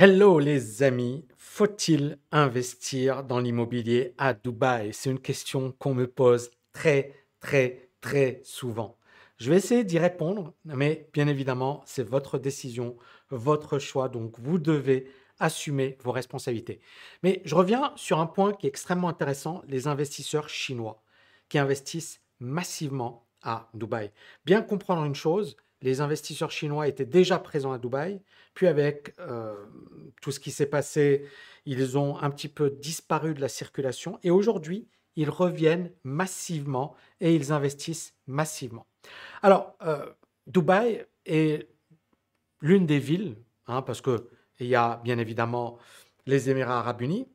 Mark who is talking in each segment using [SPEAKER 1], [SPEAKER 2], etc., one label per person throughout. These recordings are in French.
[SPEAKER 1] Hello les amis, faut-il investir dans l'immobilier à Dubaï? C'est une question qu'on me pose très très très souvent. Je vais essayer d'y répondre, mais bien évidemment, c'est votre décision, votre choix, donc vous devez assumer vos responsabilités. Mais je reviens sur un point qui est extrêmement intéressant, les investisseurs chinois qui investissent massivement à Dubaï. Bien comprendre une chose, les investisseurs chinois étaient déjà présents à Dubaï, puis avec euh, tout ce qui s'est passé, ils ont un petit peu disparu de la circulation, et aujourd'hui, ils reviennent massivement et ils investissent massivement. Alors, euh, Dubaï est l'une des villes, hein, parce qu'il y a bien évidemment les Émirats arabes unis,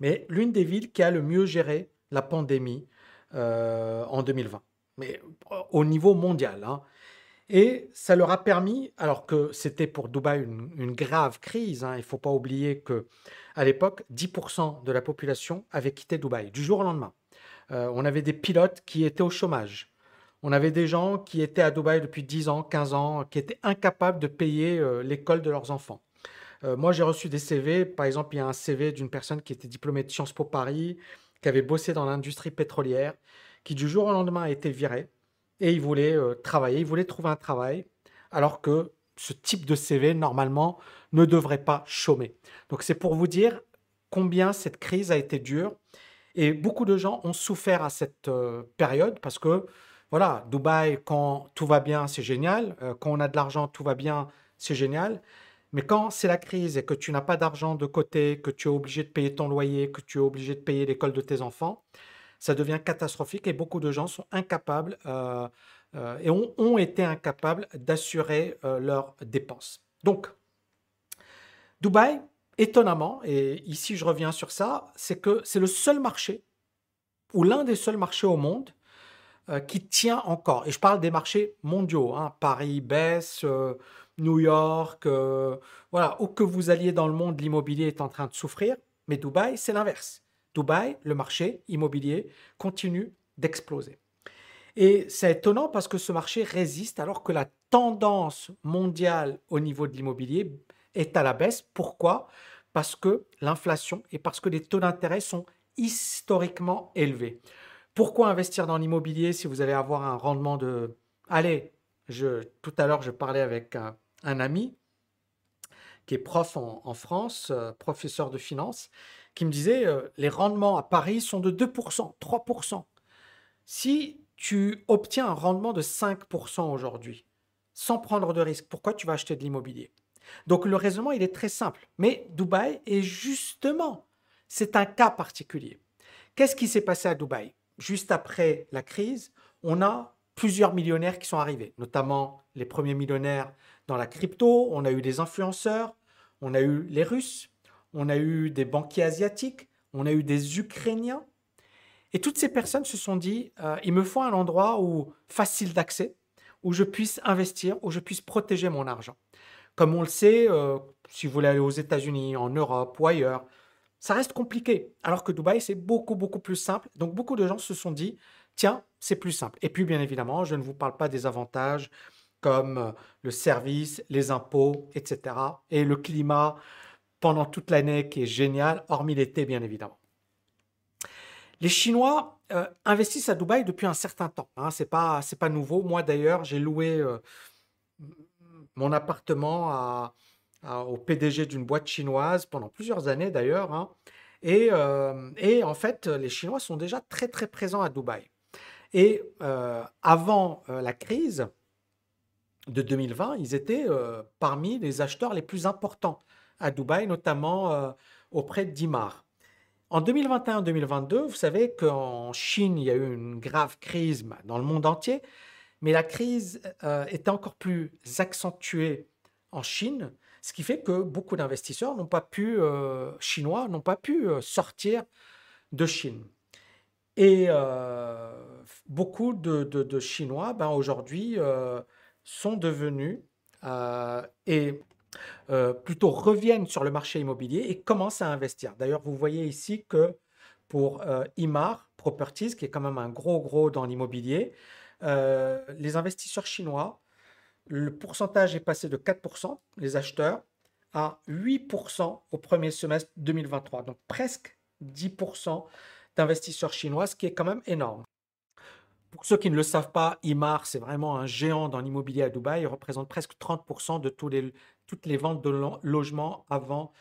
[SPEAKER 1] mais l'une des villes qui a le mieux géré la pandémie euh, en 2020, mais au niveau mondial. Hein. Et ça leur a permis, alors que c'était pour Dubaï une, grave crise, hein, il ne faut pas oublier que à l'époque, 10% de la population avait quitté Dubaï du jour au lendemain. Euh, on avait des pilotes qui étaient au chômage. On avait des gens qui étaient à Dubaï depuis 10 ans, 15 ans, qui étaient incapables de payer euh, l'école de leurs enfants. Euh, moi, j'ai reçu des CV. Par exemple, il y a un CV d'une personne qui était diplômée de Sciences Po Paris, qui avait bossé dans l'industrie pétrolière, qui du jour au lendemain a été viré et il voulait euh, travailler, il voulait trouver un travail, alors que ce type de CV, normalement, ne devrait pas chômer. Donc c'est pour vous dire combien cette crise a été dure. Et beaucoup de gens ont souffert à cette euh, période parce que, voilà, Dubaï, quand tout va bien, c'est génial. Euh, quand on a de l'argent, tout va bien, c'est génial. Mais quand c'est la crise et que tu n'as pas d'argent de côté, que tu es obligé de payer ton loyer, que tu es obligé de payer l'école de tes enfants, ça devient catastrophique et beaucoup de gens sont incapables euh, euh, et ont, été incapables d'assurer euh, leurs dépenses. Donc, Dubaï, étonnamment, et ici je reviens sur ça, c'est que c'est le seul marché, ou l'un des seuls marchés au monde, qui tient encore. Et je parle des marchés mondiaux, hein, Paris baisse, New York, voilà, où que vous alliez dans le monde, l'immobilier est en train de souffrir, mais Dubaï, c'est l'inverse. Dubaï, le marché immobilier continue d'exploser. Et c'est étonnant parce que ce marché résiste alors que la tendance mondiale au niveau de l'immobilier est à la baisse. Pourquoi? Parce que l'inflation et parce que les taux d'intérêt sont historiquement élevés. Pourquoi investir dans l'immobilier si vous allez avoir un rendement de... Allez, je, tout à l'heure, je parlais avec un, ami qui est prof en, France, euh, professeur de finance, qui me disait euh, les rendements à Paris sont de 2%, 3%. Si tu obtiens un rendement de 5% aujourd'hui, sans prendre de risque, pourquoi tu vas acheter de l'immobilier? Donc le raisonnement, il est très simple. Mais Dubaï est justement, c'est un cas particulier. Qu'est-ce qui s'est passé à Dubaï? Juste après la crise, on a plusieurs millionnaires qui sont arrivés, notamment les premiers millionnaires dans la crypto, on a eu des influenceurs, on a eu les Russes, on a eu des banquiers asiatiques, on a eu des Ukrainiens. Et toutes ces personnes se sont dit, euh, il me faut un endroit où facile d'accès, où je puisse investir, où je puisse protéger mon argent. Comme on le sait, euh, si vous voulez aller aux États-Unis, en Europe ou ailleurs, ça reste compliqué. Alors que Dubaï, c'est beaucoup, beaucoup plus simple. Donc beaucoup de gens se sont dit, tiens, c'est plus simple. Et puis, bien évidemment, je ne vous parle pas des avantages comme euh, le service, les impôts, etc. Et le climat, pendant toute l'année qui est génial, hormis l'été bien évidemment. Les Chinois euh, investissent à Dubaï depuis un certain temps. Hein, Ce n'est pas, pas nouveau. Moi d'ailleurs, j'ai loué euh, mon appartement au PDG d'une boîte chinoise pendant plusieurs années d'ailleurs. Hein. et, euh, et, en fait, les Chinois sont déjà très très présents à Dubaï. Et avant la crise de 2020, ils étaient parmi les acheteurs les plus importants à Dubaï, notamment euh, auprès d'Imar. En 2021-2022, vous savez qu'en Chine, il y a eu une grave crise bah, dans le monde entier, mais la crise euh, était encore plus accentuée en Chine, ce qui fait que beaucoup d'investisseurs n'ont pas pu, euh, chinois, n'ont pas pu sortir de Chine. Et beaucoup de, Chinois, ben, aujourd'hui, sont devenus, et euh, plutôt reviennent sur le marché immobilier et commencent à investir. D'ailleurs, vous voyez ici que pour euh, Imar Properties, qui est quand même un gros gros dans l'immobilier, euh, les investisseurs chinois, le pourcentage est passé de 4%, les acheteurs, à 8% au premier semestre 2023. Donc presque 10% d'investisseurs chinois, ce qui est quand même énorme. Pour ceux qui ne le savent pas, Imar, c'est vraiment un géant dans l'immobilier à Dubaï. Il représente presque 30% de tous les, toutes les ventes de logements avant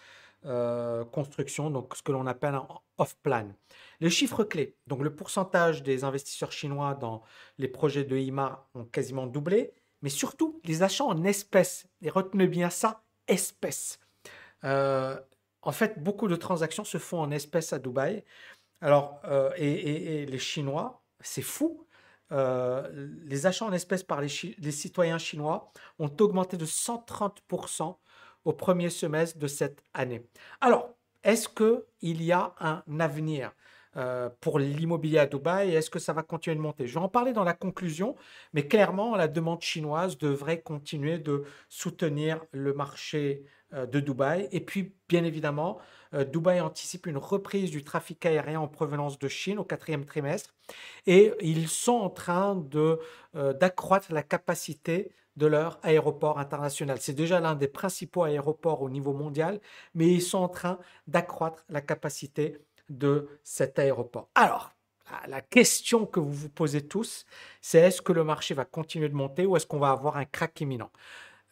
[SPEAKER 1] euh, construction, donc ce que l'on appelle off-plan. Les chiffres clés, donc le pourcentage des investisseurs chinois dans les projets de Imar ont quasiment doublé, mais surtout les achats en espèces. Et retenez bien ça, espèces. Euh, en fait, beaucoup de transactions se font en espèces à Dubaï. Alors, euh, et, les Chinois, c'est fou. Euh, les achats en espèces par les, les, citoyens chinois ont augmenté de 130% au premier semestre de cette année. Alors, est-ce qu'il y a un avenir? Euh, pour l'immobilier à Dubaï Est-ce que ça va continuer de monter? Je vais en parler dans la conclusion, mais clairement, la demande chinoise devrait continuer de soutenir le marché euh, de Dubaï. Et puis, bien évidemment, euh, Dubaï anticipe une reprise du trafic aérien en provenance de Chine au quatrième trimestre. Et ils sont en train d'accroître la capacité de leur aéroport international. C'est déjà l'un des principaux aéroports au niveau mondial, mais ils sont en train d'accroître la capacité de cet aéroport. Alors, la question que vous vous posez tous, c'est est-ce que le marché va continuer de monter ou est-ce qu'on va avoir un crack imminent?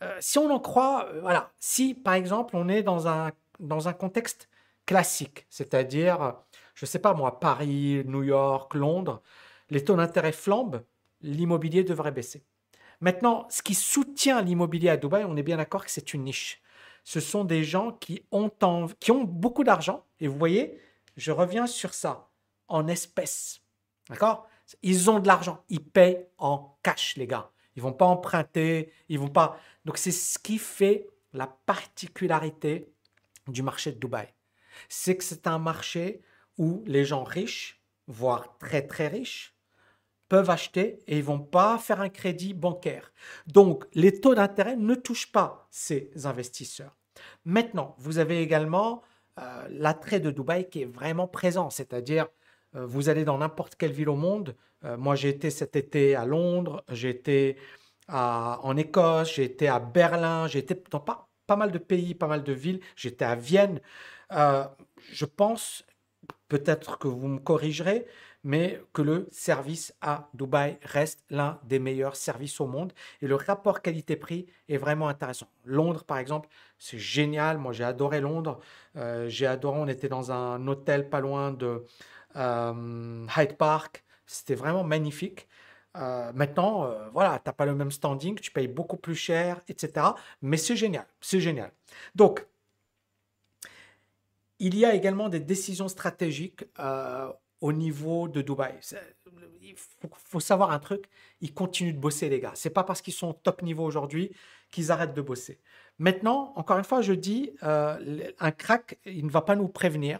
[SPEAKER 1] Euh, Si on en croit, euh, voilà, si par exemple on est dans un, dans un contexte classique, c'est-à-dire, je ne sais pas moi, Paris, New York, Londres, les taux d'intérêt flambent, l'immobilier devrait baisser. Maintenant, ce qui soutient l'immobilier à Dubaï, on est bien d'accord que c'est une niche. Ce sont des gens qui ont, qui ont beaucoup d'argent, et vous voyez, je reviens sur ça, en espèces. D'accord? Ils ont de l'argent. Ils payent en cash, les gars. Ils vont pas emprunter. Ils vont pas. Donc, c'est ce qui fait la particularité du marché de Dubaï. C'est que c'est un marché où les gens riches, voire très très riches, peuvent acheter et ils vont pas faire un crédit bancaire. Donc, les taux d'intérêt ne touchent pas ces investisseurs. Maintenant, vous avez également euh, l'attrait de Dubaï qui est vraiment présent. C'est-à-dire, euh, vous allez dans n'importe quelle ville au monde. Euh, moi, j'ai été cet été à Londres, j'ai été en Écosse, j'ai été à Berlin, j'ai été dans pas, pas mal de pays, pas mal de villes. J'étais à Vienne. je pense, peut-être que vous me corrigerez, mais que le service à Dubaï reste l'un des meilleurs services au monde et le rapport qualité-prix est vraiment intéressant. Londres, par exemple, c'est génial. Moi, j'ai adoré Londres. Euh, j'ai adoré, on était dans un hôtel pas loin de euh, Hyde Park. C'était vraiment magnifique. Euh, maintenant, voilà, tu n'as pas le même standing, tu payes beaucoup plus cher, etc. Mais c'est génial, c'est génial. Donc, il y a également des décisions stratégiques au niveau de Dubaï. Il faut, savoir un truc, ils continuent de bosser, les gars. C'est pas parce qu'ils sont top niveau aujourd'hui qu'ils arrêtent de bosser. Maintenant, encore une fois, je dis, euh, un crack, il ne va pas nous prévenir.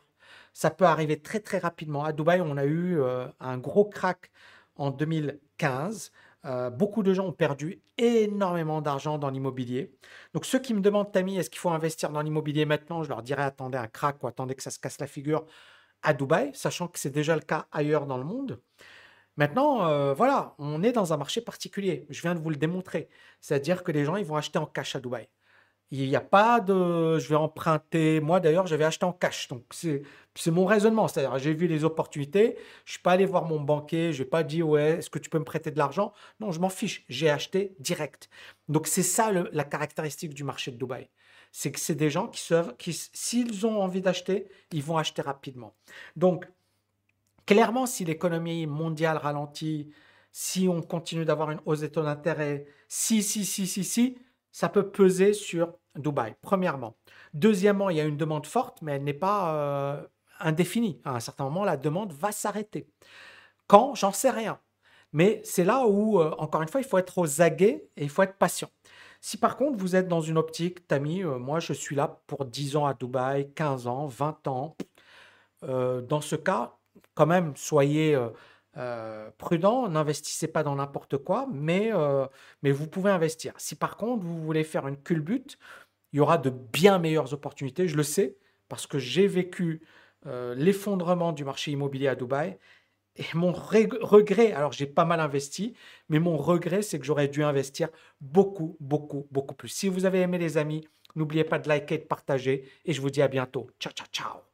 [SPEAKER 1] Ça peut arriver très très rapidement. À Dubaï, on a eu euh, un gros crack en 2015. Euh, beaucoup de gens ont perdu énormément d'argent dans l'immobilier. Donc ceux qui me demandent, Tammy, est-ce qu'il faut investir dans l'immobilier maintenant? Je leur dirais, attendez un crack ou attendez que ça se casse la figure à Dubaï, sachant que c'est déjà le cas ailleurs dans le monde. Maintenant, euh, voilà, on est dans un marché particulier. Je viens de vous le démontrer. C'est-à-dire que les gens, ils vont acheter en cash à Dubaï. Il n'y a pas de je vais emprunter. Moi, d'ailleurs, j'avais acheté en cash. Donc, c'est mon raisonnement. C'est-à-dire, j'ai vu les opportunités. Je ne suis pas allé voir mon banquier. Je n'ai pas dit, ouais, est-ce que tu peux me prêter de l'argent? Non, je m'en fiche. J'ai acheté direct. Donc, c'est ça la caractéristique du marché de Dubaï c'est que c'est des gens qui, qui s'ils ont envie d'acheter, ils vont acheter rapidement. Donc, clairement, si l'économie mondiale ralentit, si on continue d'avoir une hausse des taux d'intérêt, si, si, si, si, si, ça peut peser sur Dubaï, premièrement. Deuxièmement, il y a une demande forte, mais elle n'est pas euh, indéfinie. À un certain moment, la demande va s'arrêter. Quand? J'en sais rien. Mais c'est là où, euh, encore une fois, il faut être aux aguets et il faut être patient. Si par contre vous êtes dans une optique, Tami, euh, moi je suis là pour 10 ans à Dubaï, 15 ans, 20 ans, euh, dans ce cas, quand même, soyez prudent, n'investissez pas dans n'importe quoi, mais, mais vous pouvez investir. Si par contre vous voulez faire une culbute, il y aura de bien meilleures opportunités, je le sais, parce que j'ai vécu l'effondrement du marché immobilier à Dubaï et mon regret, alors j'ai pas mal investi, mais mon regret, c'est que j'aurais dû investir beaucoup, beaucoup, beaucoup plus. Si vous avez aimé les amis, N'oubliez pas de liker, de partager et je vous dis à bientôt. Ciao, ciao, ciao.